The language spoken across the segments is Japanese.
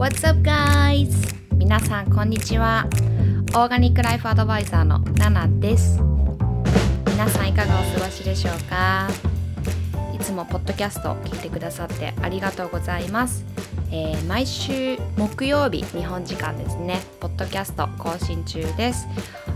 What's up guys? 皆さんこんにちは。オーガニックライフアドバイザーのナナです。皆さんいかがお過ごしでしょうか？つもポッドキャストを聞いてくださってありがとうございます。えー、毎週木曜日日本時間ですね。ポッドキャスト更新中です。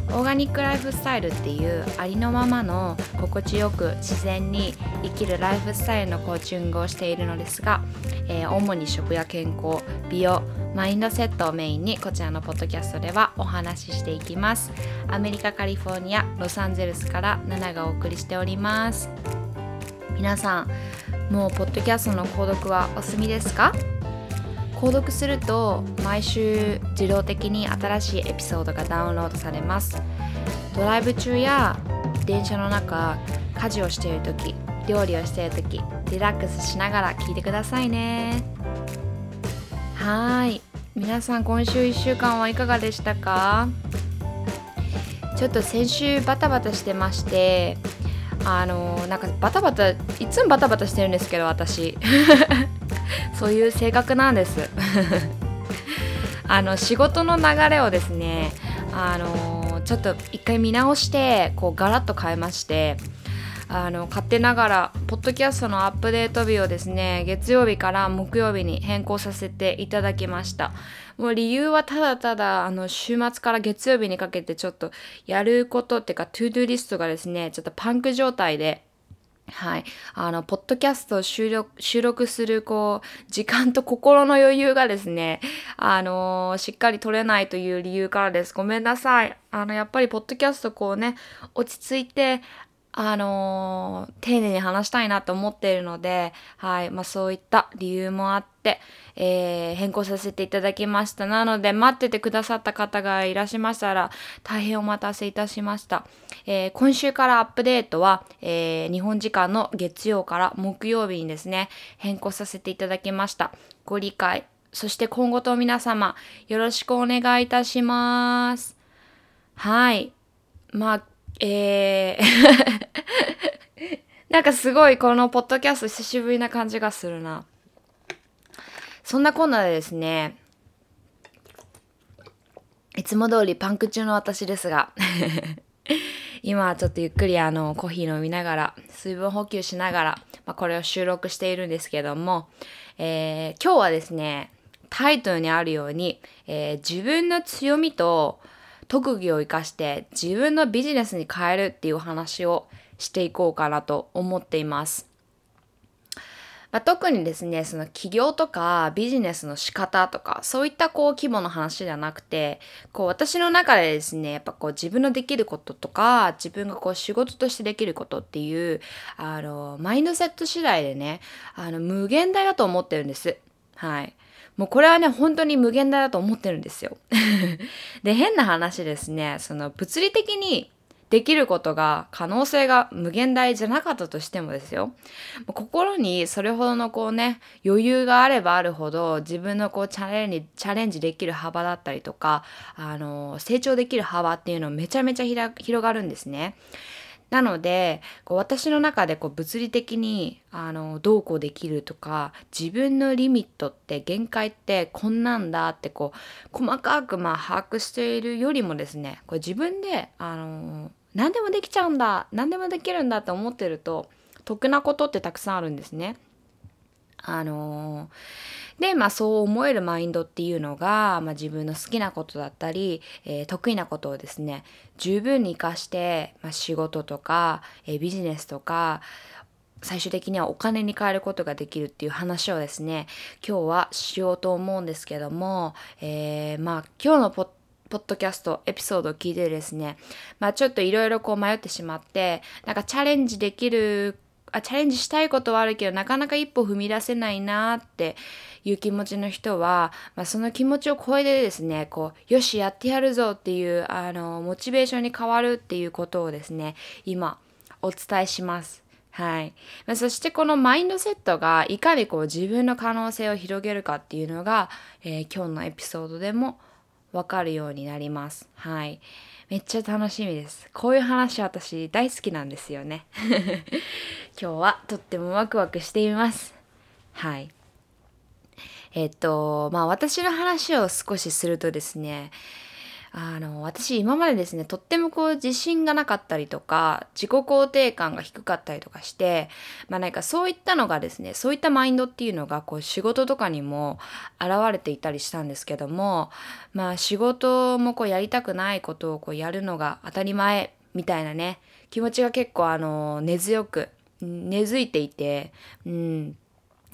オーガニックライフスタイルっていうありのままの心地よく自然に生きるライフスタイルのコーチングをしているのですが、えー、主に食や健康美容マインドセットをメインにこちらのポッドキャストではお話ししていきます。アメリカカリフォルニアロサンゼルスからナナがお送りしております。皆さんもうポッドキャストの購読はお済みですか？購読すると毎週自動的に新しいエピソードがダウンロードされます。ドライブ中や電車の中家事をしている時料理をしている時リラックスしながら聞いてくださいね。はい。皆さん今週1週間はいかがでしたか？ちょっと先週バタバタしてましてあのなんかバタバタいつもバタバタしてるんですけど私。そういう性格なんです。あの仕事の流れをですねあのちょっと一回見直してこうガラッと変えましてあの勝手ながらポッドキャストのアップデート日をですね月曜日から木曜日に変更させていただきましたもう理由はただただあの週末から月曜日にかけてちょっとやることっていうか to-do list がですねちょっとパンク状態ではい。あの、ポッドキャストを収録収録する、こう、時間と心の余裕がですね、あのー、しっかり取れないという理由からです。ごめんなさい。あの、やっぱり、ポッドキャストこうね、落ち着いて、あのー、丁寧に話したいなと思っているので、はい。まあ、そういった理由もあって、えー、変更させていただきました。なので、待っててくださった方がいらしましたら、大変お待たせいたしました。えー、今週からアップデートは、え日本時間の月曜から木曜日にですね、変更させていただきました。ご理解、そして今後と皆様、よろしくお願いいたします。はい。まあ、えー。なんかすごいこのポッドキャスト久しぶりな感じがするな。そんなこんなでですね、いつも通りパンク中の私ですが。今はちょっとゆっくりあのコーヒー飲みながら水分補給しながら、まあ、これを収録しているんですけども、えー、今日はですねタイトルにあるように、えー、自分の強みと特技を生かして自分のビジネスに変えるっていう話をしていこうかなと思っています。まあ、特にですね、その起業とかビジネスの仕方とか、そういったこう規模の話ではなくて、こう私の中でですね、やっぱこう自分のできることとか、自分がこう仕事としてできることっていう、あの、マインドセット次第でね、あの、無限大だと思ってるんです。はい。もうこれはね、本当に無限大だと思ってるんですよ。で、変な話ですね、その物理的にできることが可能性が無限大じゃなかったとしてもですよ心にそれほどのこうね余裕があればあるほど自分のこうチャレンジチャレンジできる幅だったりとかあの成長できる幅っていうのめちゃめちゃ広がるんですね。なのでこう私の中でこう物理的にあのどうこうできるとか自分のリミットって限界ってこんなんだってこう細かくまあ把握しているよりもですねこれ自分であの何でもできちゃうんだ何でもできるんだって思ってると得なことってたくさんあるんですね。あのー、で、まあそう思えるマインドっていうのが、まあ、自分の好きなことだったり、えー、得意なことをですね、十分に活かして、まあ、仕事とか、えー、ビジネスとか、最終的にはお金に変えることができるっていう話をですね、今日はしようと思うんですけども、えー、まあ今日のポッポッドキャストエピソードを聞いてですね、まあちょっといろいろこう迷ってしまって、なんかチャレンジできる、あ、チャレンジしたいことはあるけど、なかなか一歩踏み出せないなっていう気持ちの人は、まあ、その気持ちを超えてですね、こう、よし、やってやるぞっていう、あの、モチベーションに変わるっていうことをですね、今、お伝えします。はい。ま、そしてこのマインドセットがいかにこう自分の可能性を広げるかっていうのが、えー、今日のエピソードでもわかるようになります。はい。めっちゃ楽しみです。こういう話私大好きなんですよね。今日はとってもワクワクしています。はい。えっとまあ私の話を少しするとですねあの私今までですねとってもこう自信がなかったりとか自己肯定感が低かったりとかしてまあなんかそういったのがですねそういったマインドっていうのがこう仕事とかにも現れていたりしたんですけどもまあ仕事もこうやりたくないことをこうやるのが当たり前みたいなね気持ちが結構あの根強く根付いていてうん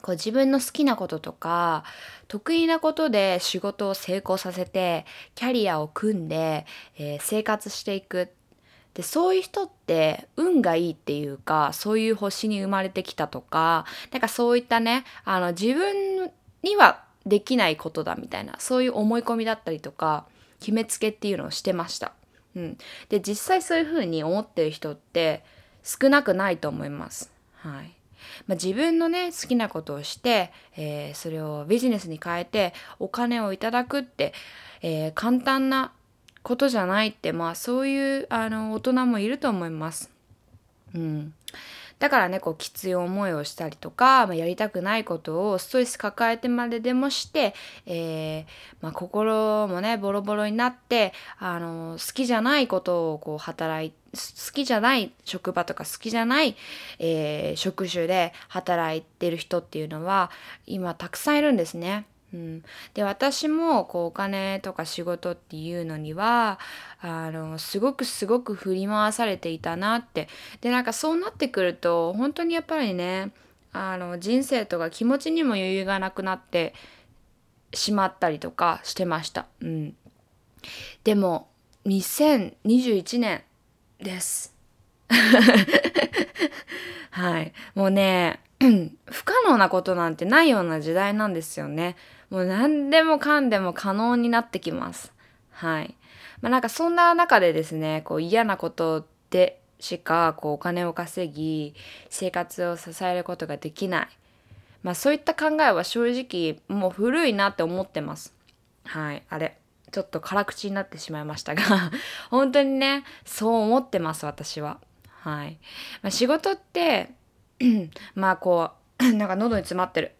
こう自分の好きなこととか得意なことで仕事を成功させてキャリアを組んで、えー、生活していくでそういう人って運がいいっていうかそういう星に生まれてきたとかなんかそういったねあの自分にはできないことだみたいなそういう思い込みだったりとか決めつけっていうのをしてました。うん、で実際そういうふうに思ってる人って少なくないと思います。はいまあ、自分のね好きなことをして、えー、それをビジネスに変えてお金をいただくって、えー、簡単なことじゃないってまあそういうあの大人もいると思います。うん、だからねこうきつい思いをしたりとか、まあ、やりたくないことをストレス抱えてまででもして、えー、まあ、心もねボロボロになってあの好きじゃないことをこう働い好きじゃない職場とか好きじゃない、えー、職種で働いてる人っていうのは今たくさんいるんですね。うん、で私もこうお金とか仕事っていうのにはあのすごくすごく振り回されていたなってでなんかそうなってくると本当にやっぱりねあの人生とか気持ちにも余裕がなくなってしまったりとかしてました。うん、でも2021年です。はいもうね 不可能なことなんてないような時代なんですよね。もう何でもかんでも可能になってきます。はい。まあなんかそんな中でですね、こう嫌なことでしかこうお金を稼ぎ、生活を支えることができない。まあそういった考えは正直もう古いなって思ってます。はい。あれ。ちょっと辛口になってしまいましたが 本当にね、そう思ってます、私は。はい。まあ、仕事って、まあこう、なんか喉に詰まってる。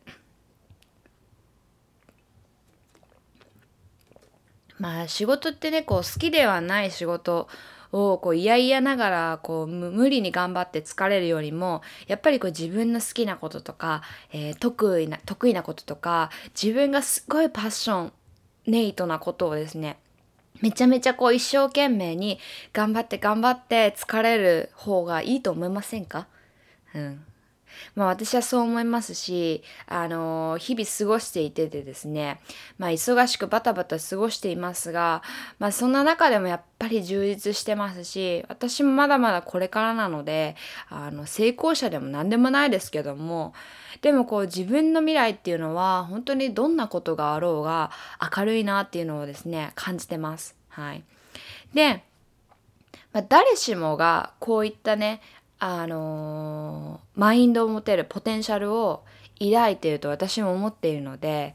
まあ仕事ってねこう好きではない仕事をこう嫌々ながらこう無理に頑張って疲れるよりもやっぱりこう自分の好きなこととか、えー、得意な得意なこととか自分がすごいパッションネイトなことをですねめちゃめちゃこう一生懸命に頑張って頑張って疲れる方がいいと思いませんか？うん。まあ私はそう思いますし、あの日々過ごしていててですね、まあ忙しくバタバタ過ごしていますが、まあそんな中でもやっぱり充実してますし、私もまだまだこれからなので、あの成功者でも何でもないですけども、でもこう自分の未来っていうのは本当にどんなことがあろうが明るいなっていうのをですね、感じてます。はい。で、まあ、誰しもがこういったねあの、マインドを持てるポテンシャルを抱いていると私も思っているので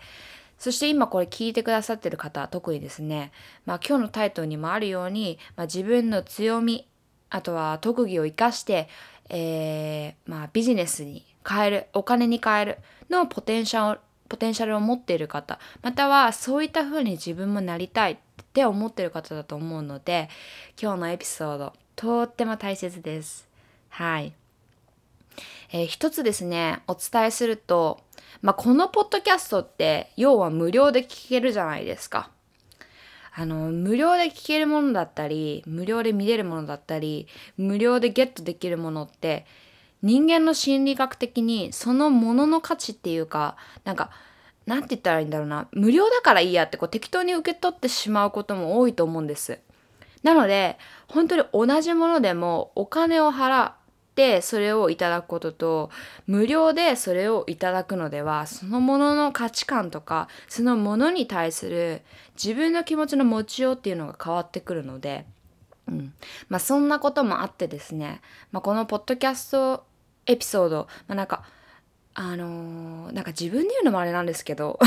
そして今これ聞いてくださってる方特にですね、まあ、今日のタイトルにもあるように、まあ、自分の強みあとは特技を生かして、えー、まあ、ビジネスに変えるお金に変えるのポテンシャルポテンシャルを持っている方またはそういった風に自分もなりたいって思ってる方だと思うので今日のエピソードとっても大切です。はい。えー、一つですね、お伝えすると、まあ、このポッドキャストって要は無料で聞けるじゃないですか。あの、無料で聞けるものだったり、無料で見れるものだったり、無料でゲットできるものって、人間の心理学的にそのものの価値っていうか、なんか、なんて言ったらいいんだろうな、無料だからいいやってこう適当に受け取ってしまうことも多いと思うんです。なので、本当に同じものでもお金を払ってそれをいただくことと無料でそれをいただくのではそのものの価値観とかそのものに対する自分の気持ちの持ちようっていうのが変わってくるので、うん。まあ、そんなこともあってですね、まあ、このポッドキャストエピソード、まあ、なんかあのー、なんか自分で言うのもあれなんですけど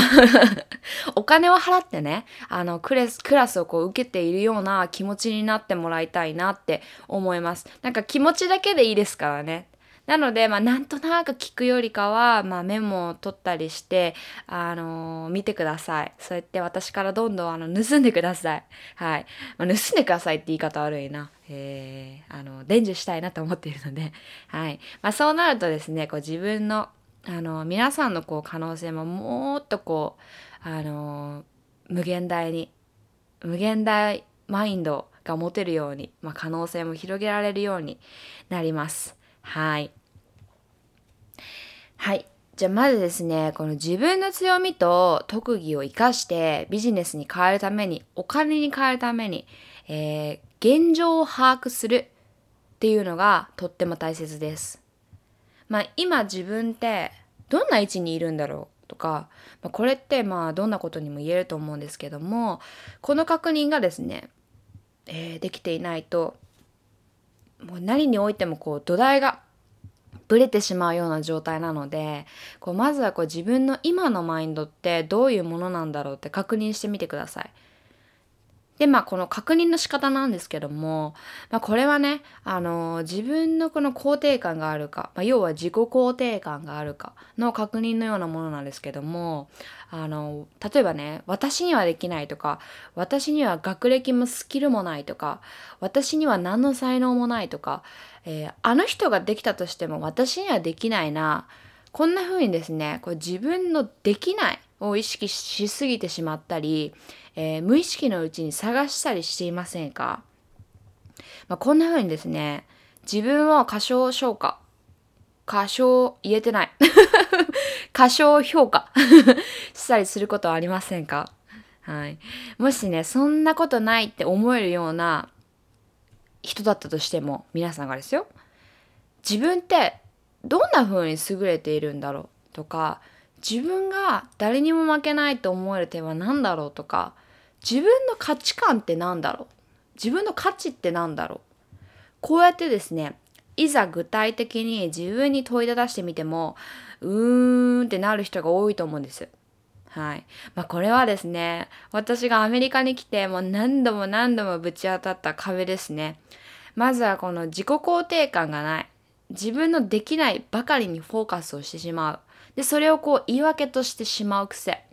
お金を払ってねあのクラスクラスをこう受けているような気持ちになってもらいたいなって思いますなんか気持ちだけでいいですからねなので、まあ、なんとなく聞くよりかは、まあ、メモを取ったりして、あのー、見てください。そうやって私からどんどんあの盗んでください。はい。まあ、盗んでくださいって言い方悪いな。えー、あの、伝授したいなと思っているので、はい。まあ、そうなるとですね、こう自分の、あの、皆さんのこう可能性ももっとこう、あの、無限大に、無限大マインドが持てるように、まあ、可能性も広げられるようになります。はい。はい。じゃあまずですね、この自分の強みと特技を生かしてビジネスに変えるために、お金に変えるために、えー、現状を把握するっていうのがとっても大切です。まあ今自分ってどんな位置にいるんだろうとか、まあ、これってまあどんなことにも言えると思うんですけども、この確認がですね、えー、できていないともう何においてもこう土台がブレてしまうような状態なのでこうまずはこう自分の今のマインドってどういうものなんだろうって確認してみてください。で、まあ、この確認の仕方なんですけども、まあ、これはね、あの、自分のこの肯定感があるか、まあ、要は自己肯定感があるかの確認のようなものなんですけども、あの、例えばね、私にはできないとか、私には学歴もスキルもないとか、私には何の才能もないとか、えー、あの人ができたとしても私にはできないな、こんな風にですね、こう自分のできないを意識しすぎてしまったり、えー、無意識のうちに探したりしていませんか、まあ、こんな風にですね、自分を過小評価、過小言えてない。過小評価 したりすることはありませんか？はい。もしね、そんなことないって思えるような人だったとしても、皆さんがですよ。自分ってどんな風に優れているんだろうとか、自分が誰にも負けないと思える点は何だろうとか自分の価値観って何だろう？自分の価値って何だろう？こうやってですねいざ具体的に自分に問いただしてみてもうーんってなる人が多いと思うんです。はい。まあこれはですね、私がアメリカに来てもう何度も何度もぶち当たった壁ですね。まずはこの自己肯定感がない。自分のできないばかりにフォーカスをしてしまう。で、それをこう言い訳としてしまう癖。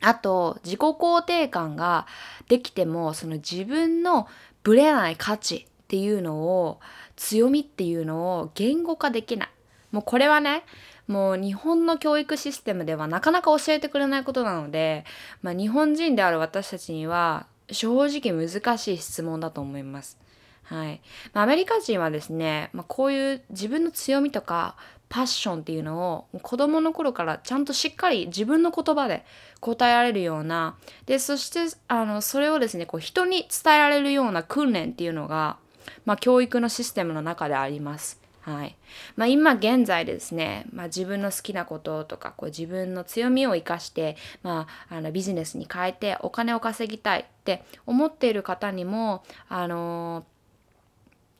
あと、自己肯定感ができても、その自分のぶれない価値っていうのを、強みっていうのを言語化できない。もうこれはね、もう日本の教育システムではなかなか教えてくれないことなので、まあ、日本人である私たちには正直難しい質問だと思います。はい。まあ、アメリカ人はですね、まあ、こういう自分の強みとかパッションっていうのを子供の頃からちゃんとしっかり自分の言葉で答えられるようなでそしてあのそれをですねこう人に伝えられるような訓練っていうのが、まあ、教育のシステムの中であります。はいまあ、今現在ですね、まあ、自分の好きなこととかこう自分の強みを生かして、まあ、あのビジネスに変えてお金を稼ぎたいって思っている方にもあの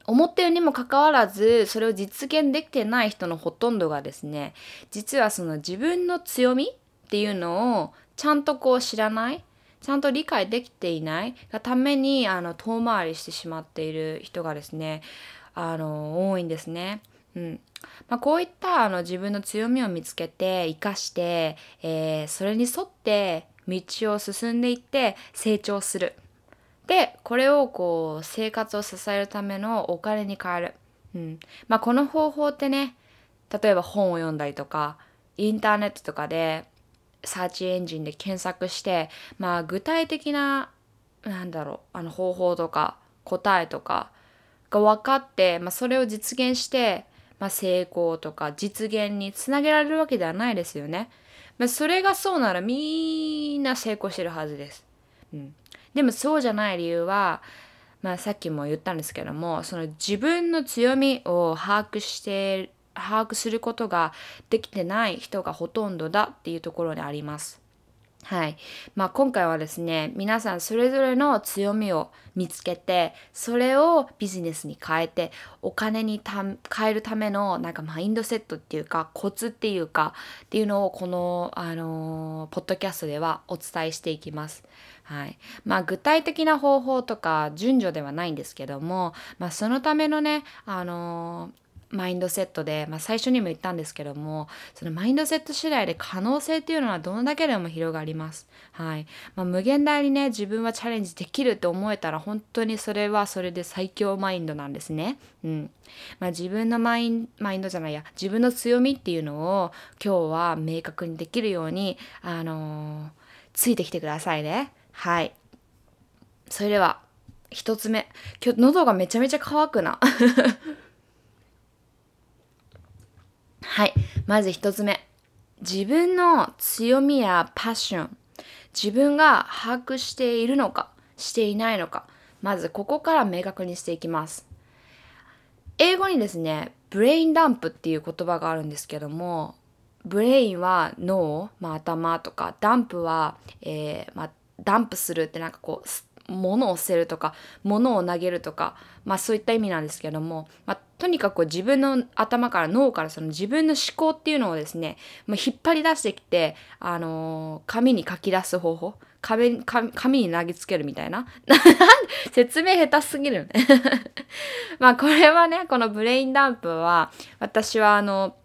思ったようにもかかわらずそれを実現できてない人のほとんどがですね実はその自分の強みっていうのをちゃんとこう知らないちゃんと理解できていないがためにあの遠回りしてしまっている人がですねあの多いんですね。うんまあ、こういったあの自分の強みを見つけて生かして、えー、それに沿って道を進んでいって成長する。でこれをこう生活を支えるためのお金に変える、うんまあ、この方法ってね例えば本を読んだりとかインターネットとかでサーチエンジンで検索してまあ具体的ななんだろうあの方法とか答えとかが分かって、まあ、それを実現して、まあ、成功とか実現につなげられるわけではないですよね。まあ、それがそうならみんな成功してるはずです。うん、でもそうじゃない理由は、まあ、さっきも言ったんですけどもその自分の強みを把握して把握することができてない人がほとんどだっていうところにあります。はい。まあ今回はですね、皆さんそれぞれの強みを見つけて、それをビジネスに変えて、お金に変えるためのなんかマインドセットっていうか、コツっていうか、っていうのをこの、あのー、ポッドキャストではお伝えしていきます。はい。まあ具体的な方法とか順序ではないんですけども、まあそのためのね、あのーマインドセットで、まあ、最初にも言ったんですけどもそのマインドセット次第で可能性っていうのはどんだけでも広がります。はいまあ、無限大にね自分はチャレンジできるって思えたら本当にそれはそれで最強マインドなんですね。うんまあ、自分のマインマインドじゃないや自分の強みっていうのを今日は明確にできるように、あのー、ついてきてくださいね。はい。それでは一つ目今日喉がめちゃめちゃ乾くな はい。まず一つ目。自分の強みやパッション。自分が把握しているのか、していないのか。まずここから明確にしていきます。英語にですね、 brain dump っていう言葉があるんですけども、 brain は脳、まあ、頭とか、 dump は、えーまあ、 dump するってなんかこう、物を捨てるとか物を投げるとか、まあ、そういった意味なんですけども、まあ、とにかく自分の頭から脳からその自分の思考っていうのをですね、まあ、引っ張り出してきて、あのー、紙に書き出す方法紙紙に投げつけるみたいな 説明下手すぎるね。まあこれはねこのブレインダンプは私はあの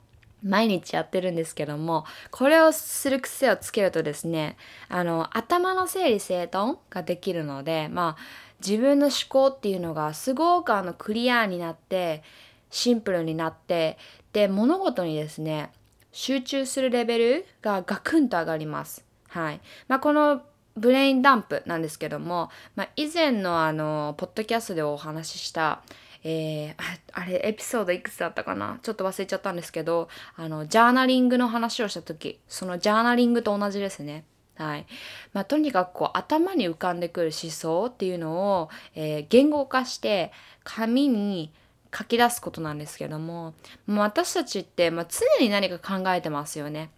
毎日やってるんですけどもこれをする癖をつけるとですねあの頭の整理整頓ができるのでまあ自分の思考っていうのがすごくあのクリアになってシンプルになってで物事にですね集中するレベルがガクンと上がります。はいまあ、このブレインダンプなんですけども、まあ、以前のあのポッドキャストでお話ししたえー、あれエピソードいくつだったかな？ちょっと忘れちゃったんですけどあのジャーナリングの話をした時そのジャーナリングと同じですね。はいまあ、とにかくこう頭に浮かんでくる思想っていうのを、えー、言語化して紙に書き出すことなんですけどももう私たちって、まあ、常に何か考えてますよね。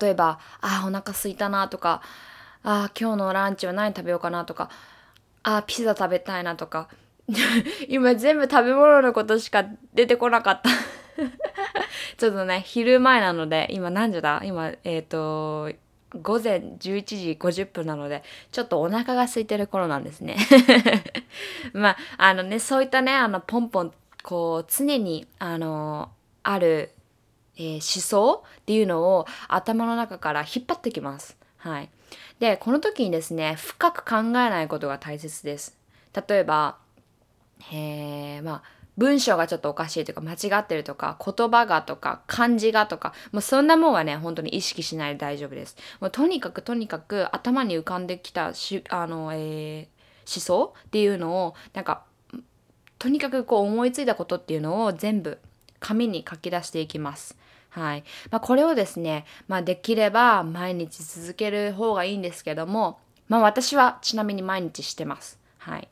例えば「あお腹すいたな」とか「あ今日のランチは何食べようかな」とか「あピザ食べたいな」とか 今全部食べ物のことしか出てこなかった ちょっとね、昼前なので、今何時だ？今、えっ、ー、と、午前11時50分なので、ちょっとお腹が空いてる頃なんですね。まあ、あのね、そういったね、あの、ポンポン、こう、常に、あの、ある、えー、思想っていうのを頭の中から引っ張ってきます。はい。で、この時にですね、深く考えないことが大切です。例えば、えー、まあ文章がちょっとおかしいというか間違ってるとか言葉がとか漢字がとかもうそんなもんはね本当に意識しないで大丈夫です。もうとにかくとにかく頭に浮かんできたしあの、えー、思想っていうのをなんかとにかくこう思いついたことっていうのを全部紙に書き出していきます。はい。まあ、これをですね、まあ、できれば毎日続ける方がいいんですけども、まあ、私はちなみに毎日してます。はい、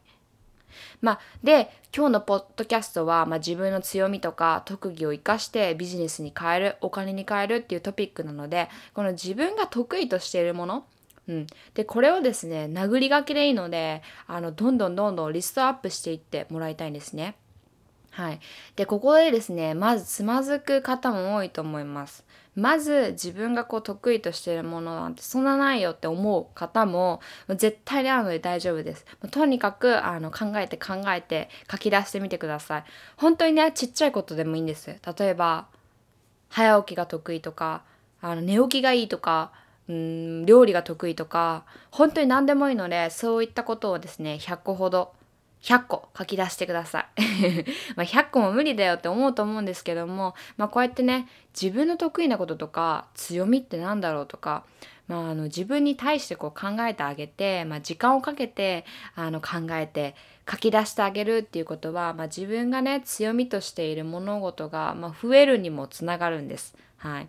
まあ、で今日のポッドキャストは、まあ、自分の強みとか特技を生かしてビジネスに変えるお金に変えるっていうトピックなのでこの自分が得意としているものうん、でこれをですね殴り書きでいいのであのどんどんどんどんリストアップしていってもらいたいんですね。はい、でここでですねまずつまずく方も多いと思います。まず自分がこう得意としてるものなんてそんなないよって思う方も絶対にあるので大丈夫です。とにかくあの考えて考えて書き出してみてください。本当にねちっちゃいことでもいいんです。例えば早起きが得意とかあの寝起きがいいとかうん料理が得意とか本当に何でもいいのでそういったことをですね100個ほど100個書き出してください ま100個も無理だよって思うと思うんですけども、まあ、こうやってね自分の得意なこととか強みって何だろうとか、まあ、あの自分に対してこう考えてあげて、まあ、時間をかけてあの考えて書き出してあげるっていうことは、ま、自分がね強みとしている物事が、ま、増えるにもつながるんです。はい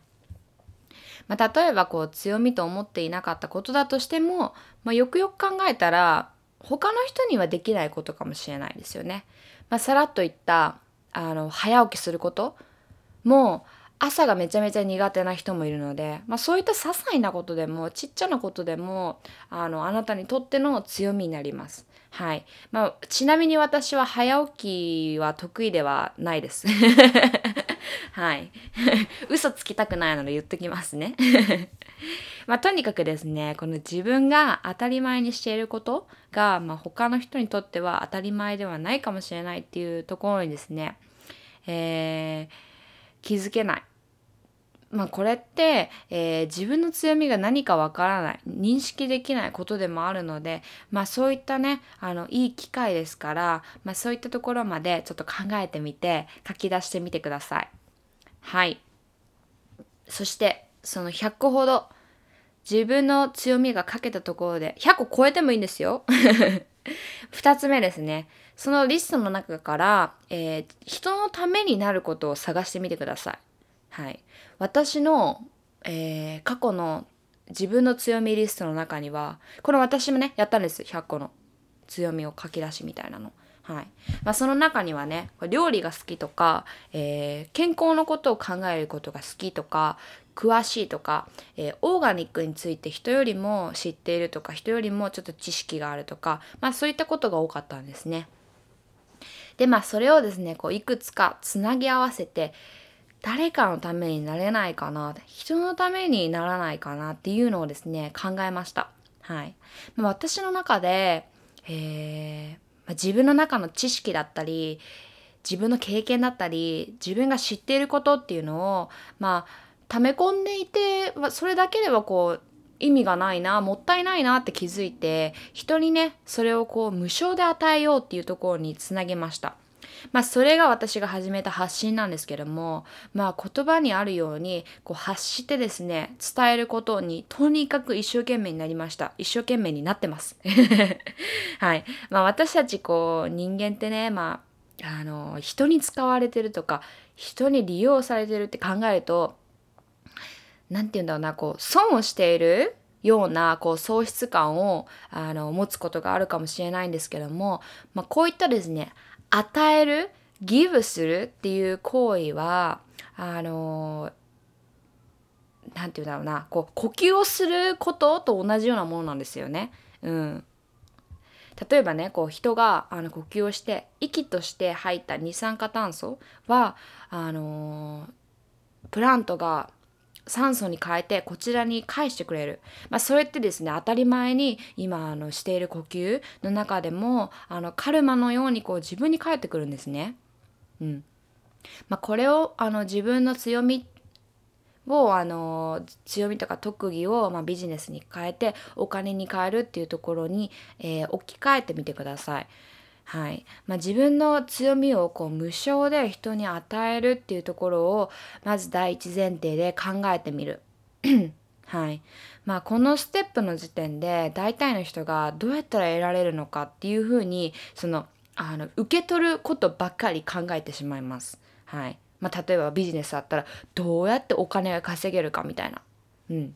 ま、例えばこう強みと思っていなかったことだとしても、ま、よくよく考えたら他の人にはできないことかもしれないですよね。まあ、さらっと言ったあの早起きすることも朝がめちゃめちゃ苦手な人もいるので、まあ、そういった些細なことでもちっちゃなことでもあのあなたにとっての強みになります。はいまあ、ちなみに私は早起きは得意ではないです。はい。嘘つきたくないので言っときますね。まあ、とにかくですねこの自分が当たり前にしていることが、まあ、他の人にとっては当たり前ではないかもしれないっていうところにですね、えー、気づけない。まあこれって、えー、自分の強みが何かわからない認識できないことでもあるのでまあそういったねあのいい機会ですから、まあ、そういったところまでちょっと考えてみて書き出してみてください。はいそしてその100個ほど自分の強みが書けたところで100個超えてもいいんですよ。2つ目ですね。そのリストの中から、えー、人のためになることを探してみてください。はい。私の、えー、過去の自分の強みリストの中には、これ私もね、やったんです。100個の強みを書き出しみたいなの。はいまあ、その中にはね料理が好きとか、えー、健康のことを考えることが好きとか詳しいとか、えー、オーガニックについて人よりも知っているとか人よりもちょっと知識があるとか、まあ、そういったことが多かったんですね。でまあそれをですねこういくつかつなぎ合わせて誰かのためになれないかな人のためにならないかなっていうのをですね考えました。はい、ま、私の中で、えーま、自分の中の知識だったり自分の経験だったり自分が知っていることっていうのをまあ溜め込んでいてそれだけではこう意味がないなもったいないなって気づいて人にねそれをこう無償で与えようっていうところにつなげました。まあそれが私が始めた発信なんですけどもまあ言葉にあるようにこう発してですね伝えることにとにかく一生懸命になりました。一生懸命になってます。はい。まあ私たちこう人間ってねまああの人に使われてるとか人に利用されてるって考えると何て言うんだろうなこう損をしているようなこう喪失感をあの持つことがあるかもしれないんですけども、まあ、こういったですね与えるギブするっていう行為はあの何て言うんだろうなこう呼吸をすることと同じようなものなんですよね。うん、例えばねこう人があの呼吸をして息として吐いた二酸化炭素はあのプラントが酸素に変えてこちらに返してくれる、まあ、それってですね当たり前に今あのしている呼吸の中でもあのカルマのようにこう自分に返ってくるんですね。うんまあ、これをあの自分の強みをあの強みとか特技を、まあ、ビジネスに変えてお金に変えるっていうところに、えー、置き換えてみてください。はいまあ、自分の強みをこう無償で人に与えるっていうところをまず第一前提で考えてみる。はいまあ、このステップの時点で大体の人がどうやったら得られるのかっていうふうにそのあの受け取ることばっかり考えてしまいます。はいまあ、例えばビジネスだったらどうやってお金が稼げるかみたいな。うん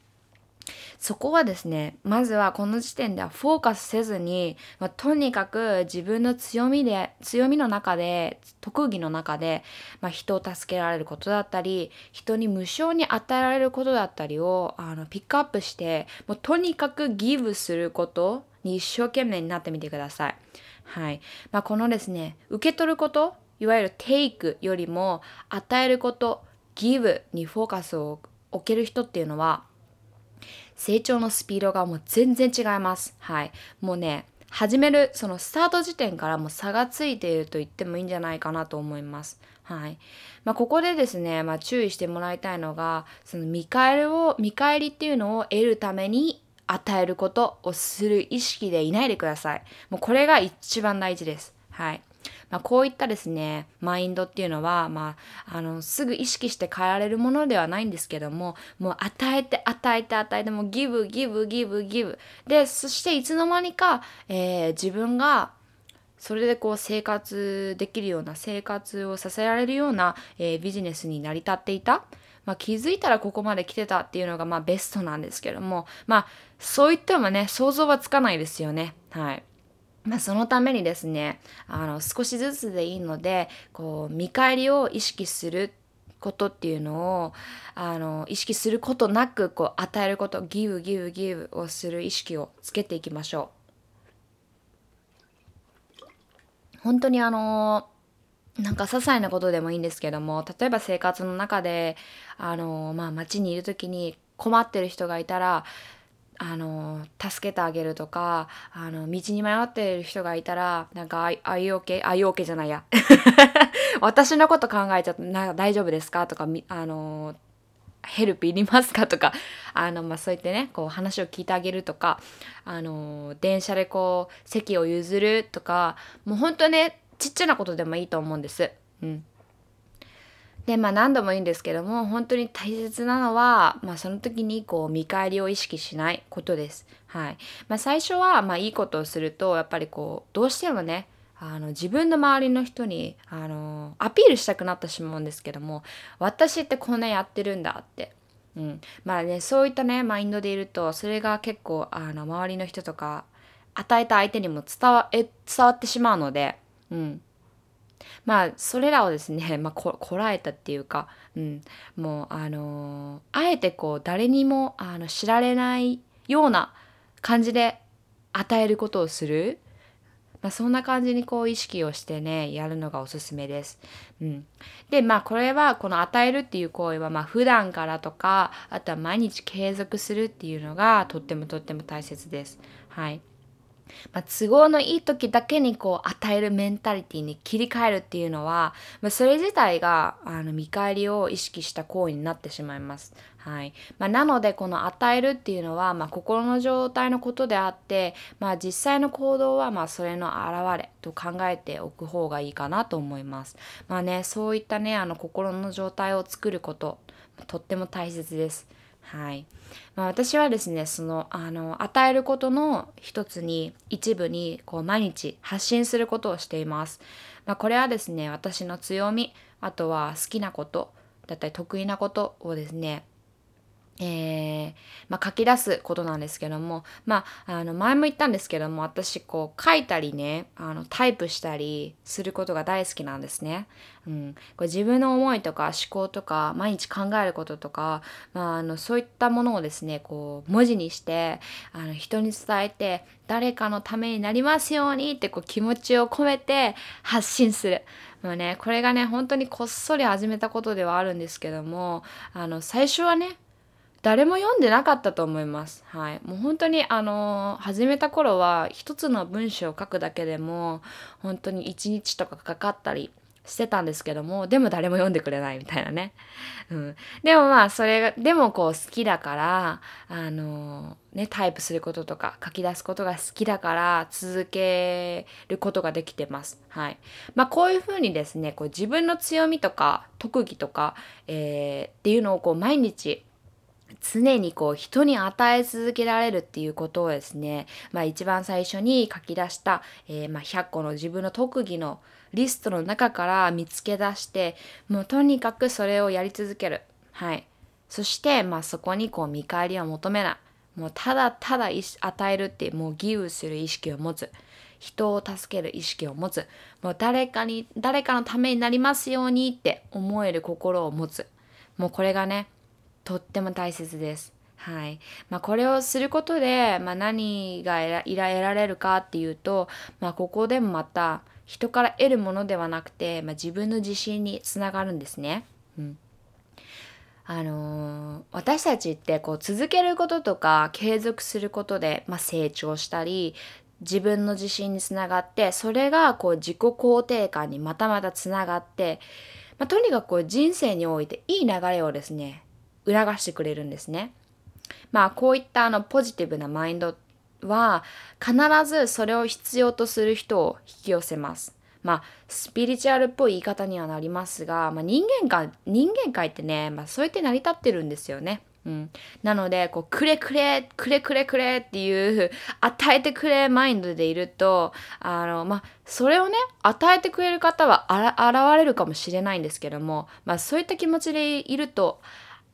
そこはですねまずはこの時点ではフォーカスせずに、まあ、とにかく自分の強みで強みの中で特技の中で、まあ、人を助けられることだったり人に無償に与えられることだったりをあのピックアップしてもうとにかくギブすることに一生懸命になってみてください。はいまあ、このですね受け取ることいわゆるテイクよりも与えることギブにフォーカスを置ける人っていうのは成長のスピードがもう全然違います。はい。もうね、始める、そのスタート時点からもう差がついていると言ってもいいんじゃないかなと思います。はい。まあ、ここでですね、まあ、注意してもらいたいのが、その見返りを、見返りっていうのを得るために与えることをする意識でいないでください。もうこれが一番大事です。はい。まあ、こういったですねマインドっていうのは、まあ、あのすぐ意識して変えられるものではないんですけどももう与えて与えて与えてもうギブギブギブギブでそしていつの間にか、えー、自分がそれでこう生活できるような生活をさせられるような、えー、ビジネスに成り立っていた。まあ、気づいたらここまで来てたっていうのがまあベストなんですけどもまあそういってもね想像はつかないですよねはい。まあ、そのためにですねあの少しずつでいいのでこう見返りを意識することっていうのをあの意識することなくこう与えることギブギブギブをする意識をつけていきましょう。本当にあのなんか些細なことでもいいんですけども例えば生活の中であのまあ街にいる時に困ってる人がいたらあの助けてあげるとかあの道に迷っている人がいたらなんか「あいおけあいおけじゃないや 私のこと考えちゃってなんか大丈夫ですか?」とかあのヘルプいりますかとかあの、まあ、そう言ってねこう話を聞いてあげるとかあの電車でこう席を譲るとかもうほんとねちっちゃなことでもいいと思うんです。うん、でまあ何度も言うんですけども本当に大切なのは、まあ、その時にこう見返りを意識しないことです。はい。まあ、最初はまあいいことをするとやっぱりこうどうしてもねあの自分の周りの人にあのアピールしたくなってしまうんですけども私ってこんなやってるんだって、うん、まあねそういったねマインドでいるとそれが結構あの周りの人とか与えた相手にも伝わえ伝わってしまうので、うん、まあそれらをですね、まあ、こらえたっていうか、うん、もうあのー、あえてこう誰にもあの知られないような感じで与えることをする。まあ、そんな感じにこう意識をしてねやるのがおすすめです。うん、でまあこれはこの与えるっていう行為はまあ普段からとかあとは毎日継続するっていうのがとってもとっても大切です。はい、まあ、都合のいい時だけにこう与えるメンタリティに切り替えるっていうのは、まあ、それ自体があの見返りを意識した行為になってしまいます。はいまあ、なのでこの与えるっていうのは、まあ、心の状態のことであって、まあ、実際の行動はまあそれの表れと考えておく方がいいかなと思います。まあね、そういったねあの心の状態を作ることとっても大切です。はいまあ、私はですねそのあの与えることの一つに一部にこう毎日発信することをしています。まあ、これはですね私の強みあとは好きなことだったり得意なことをですねえー、まあ、書き出すことなんですけども、まあ、あの前も言ったんですけども私こう書いたりねあのタイプしたりすることが大好きなんですね。うん、これ自分の思いとか思考とか毎日考えることとか、まあ、あのそういったものをですねこう文字にしてあの人に伝えて誰かのためになりますようにってこう気持ちを込めて発信する。まあね、これがね本当にこっそり始めたことではあるんですけどもあの最初はね誰も読んでなかったと思います。はい。もう本当にあの始めた頃は一つの文章を書くだけでも本当に1日とかかかったりしてたんですけどもでも誰も読んでくれないみたいなね。うん、でもまあそれがでもこう好きだからあのねタイプすることとか書き出すことが好きだから続けることができてます。はい。まあこういうふうにですねこう自分の強みとか特技とか、えー、っていうのをこう毎日常にこう人に与え続けられるっていうことをですね、まあ、一番最初に書き出した、えー、まあ100個の自分の特技のリストの中から見つけ出してもうとにかくそれをやり続ける。はい、そして、まあ、そこにこう見返りを求めない。もうただただ与えるってもうギブする意識を持つ。人を助ける意識を持つ。もう誰かに誰かのためになりますようにって思える心を持つ。もうこれがねとっても大切です。はいまあ、これをすることで、まあ、何が得られるかっていうと、まあ、ここでもまた人から得るものではなくて、まあ、自分の自信につながるんですね。うんあのー、私たちってこう続けることとか継続することで、まあ、成長したり自分の自信につながってそれがこう自己肯定感にまたまたつながって、まあ、とにかくこう人生においていい流れをですね促してくれるんですね。まあこういったあのポジティブなマインドは必ずそれを必要とする人を引き寄せます。まあスピリチュアルっぽい言い方にはなりますが、まあ、人間界人間界ってね、まあ、そうやって成り立ってるんですよね。うん、なのでこうくれくれくれくれくれっていう与えてくれマインドでいるとあの、まあ、それをね与えてくれる方は現れるかもしれないんですけども、まあ、そういった気持ちでいると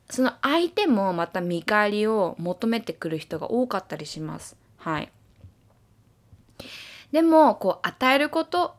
その相手もまた見返りを求めてくる人が多かったりします。はい。でもこう与えること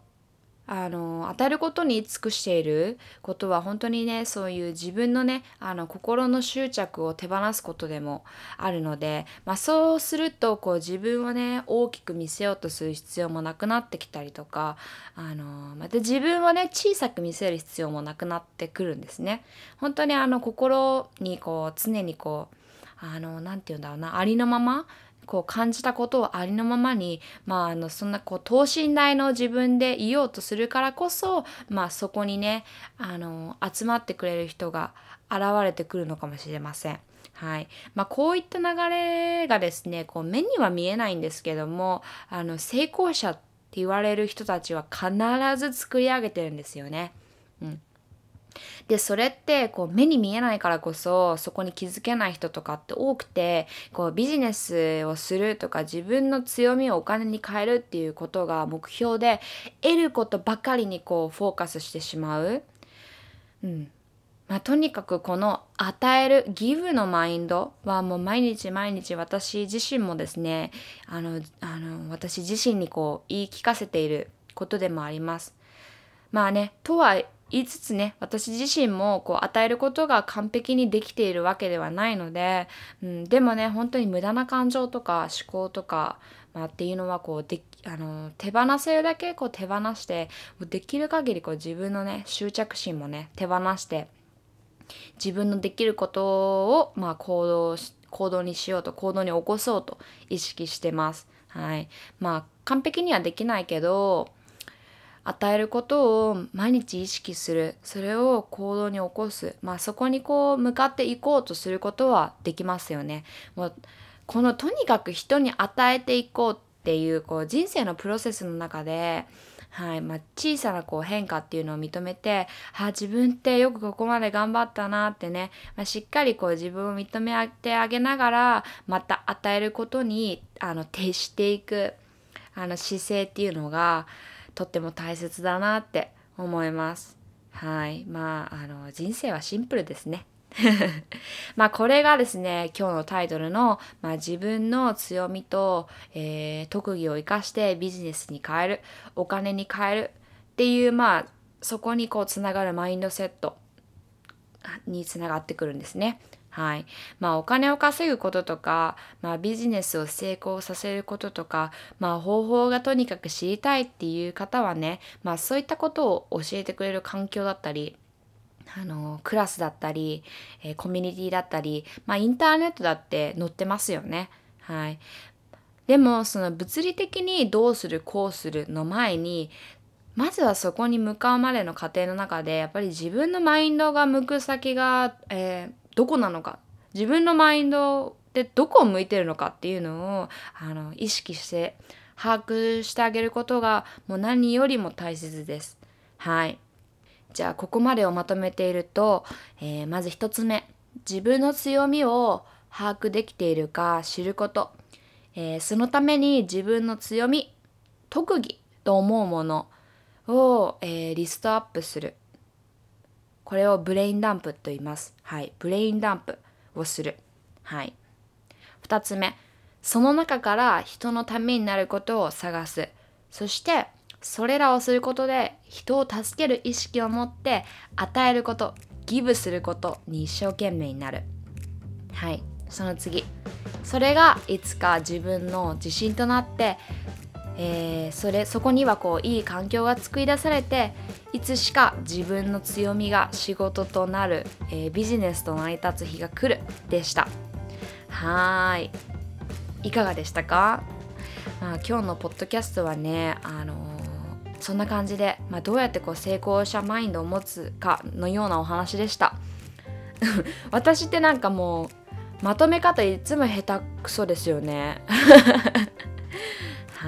あの与えることに尽くしていることは本当にねそういう自分のねあの心の執着を手放すことでもあるので、まあ、そうするとこう自分をね大きく見せようとする必要もなくなってきたりとかあのまた自分をね小さく見せる必要もなくなってくるんですね。本当にあの心にこう常にこうあの何て言うんだろうなありのままこう感じたことをありのままに、まあ、あのそんなこう等身大の自分でいようとするからこそ、まあ、そこにねあの集まってくれる人が現れてくるのかもしれません。はいまあ、こういった流れがですねこう目には見えないんですけどもあの成功者って言われる人たちは必ず作り上げてるんですよね。うん、でそれってこう目に見えないからこそそこに気づけない人とかって多くてこうビジネスをするとか自分の強みをお金に変えるっていうことが目標で得ることばかりにこうフォーカスしてしまう。うんまあ、とにかくこの与えるギブのマインドはもう毎日毎日私自身もですねあのあの私自身にこう言い聞かせていることでもあります。まあねとは言いつつね私自身もこう与えることが完璧にできているわけではないので、うん、でもね本当に無駄な感情とか思考とか、まあ、っていうのはこうであの手放せるだけこう手放してできる限りこう自分のね執着心もね手放して自分のできることを、まあ、行動行動にしようと行動に起こそうと意識してます。はい、まあ完璧にはできないけど与えることを毎日意識する。それを行動に起こす、まあ、そこにこう向かっていこうとすることはできますよね。もうこのとにかく人に与えていこうっていうこう人生のプロセスの中ではいまあ、小さなこう変化っていうのを認めてあ自分ってよくここまで頑張ったなってね、まあ、しっかりこう自分を認めてあげながらまた与えることにあの徹していくあの姿勢っていうのがとっても大切だなって思います。はいまああの人生はシンプルですね。まあこれがですね今日のタイトルの、まあ、自分の強みと、えー、特技を生かしてビジネスに変えるお金に変えるっていうまあそこにこうつながるマインドセットにつながってくるんですね。はい。まあお金を稼ぐこととか、まあビジネスを成功させることとか、まあ方法がとにかく知りたいっていう方はね、まあそういったことを教えてくれる環境だったり、あのクラスだったり、えー、コミュニティだったり、まあ、インターネットだって載ってますよね。はい、でもその物理的にどうするこうするの前にまずはそこに向かうまでの過程の中でやっぱり自分のマインドが向く先が、えー、どこなのか自分のマインドってどこを向いてるのかっていうのをあの意識して把握してあげることがもう何よりも大切です。はい。じゃあここまでをまとめていると、えー、まず1つ目自分の強みを把握できているか知ること、えー、そのために自分の強み特技と思うものを、えー、リストアップするこれを brain dump と言います。はい。 brain dump をする。はい。2つ目。その中から人のためになることを探す。そしてそれらをすることで人を助ける意識を持って与えることギブすることに一生懸命になる。はい。その次。それがいつか自分の自信となって、えー、それそこにはこういい環境が作り出されていつしか自分の強みが仕事となる、えー、ビジネスと成り立つ日が来るでした。はい。いかがでしたか、まあ、今日のポッドキャストはねあのそんな感じで、まあ、どうやってこう成功者マインドを持つかのようなお話でした。私ってなんかもうまとめ方いつも下手くそですよね。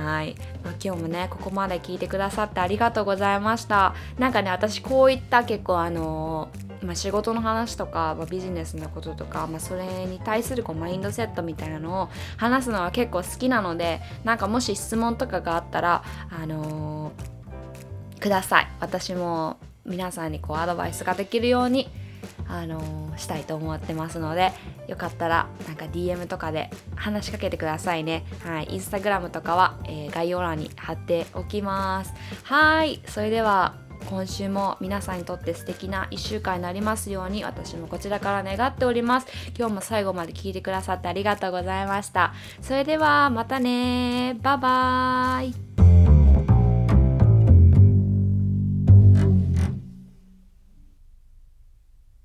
はい、ま、今日もねここまで聞いてくださってありがとうございました。なんかね私こういった結構あのー、ま、仕事の話とか、まあ、ビジネスのこととか、まあ、それに対するこうマインドセットみたいなのを話すのは結構好きなのでなんかもし質問とかがあったらあのーください。私も皆さんにこうアドバイスができるようにあのー、したいと思ってますのでよかったらなんか DM とかで話しかけてくださいね。はい。インスタグラムとかは、えー、概要欄に貼っておきます。はい。それでは今週も皆さんにとって素敵な1週間になりますように私もこちらから願っております。今日も最後まで聞いてくださってありがとうございました。それではまたね。バイバーイ。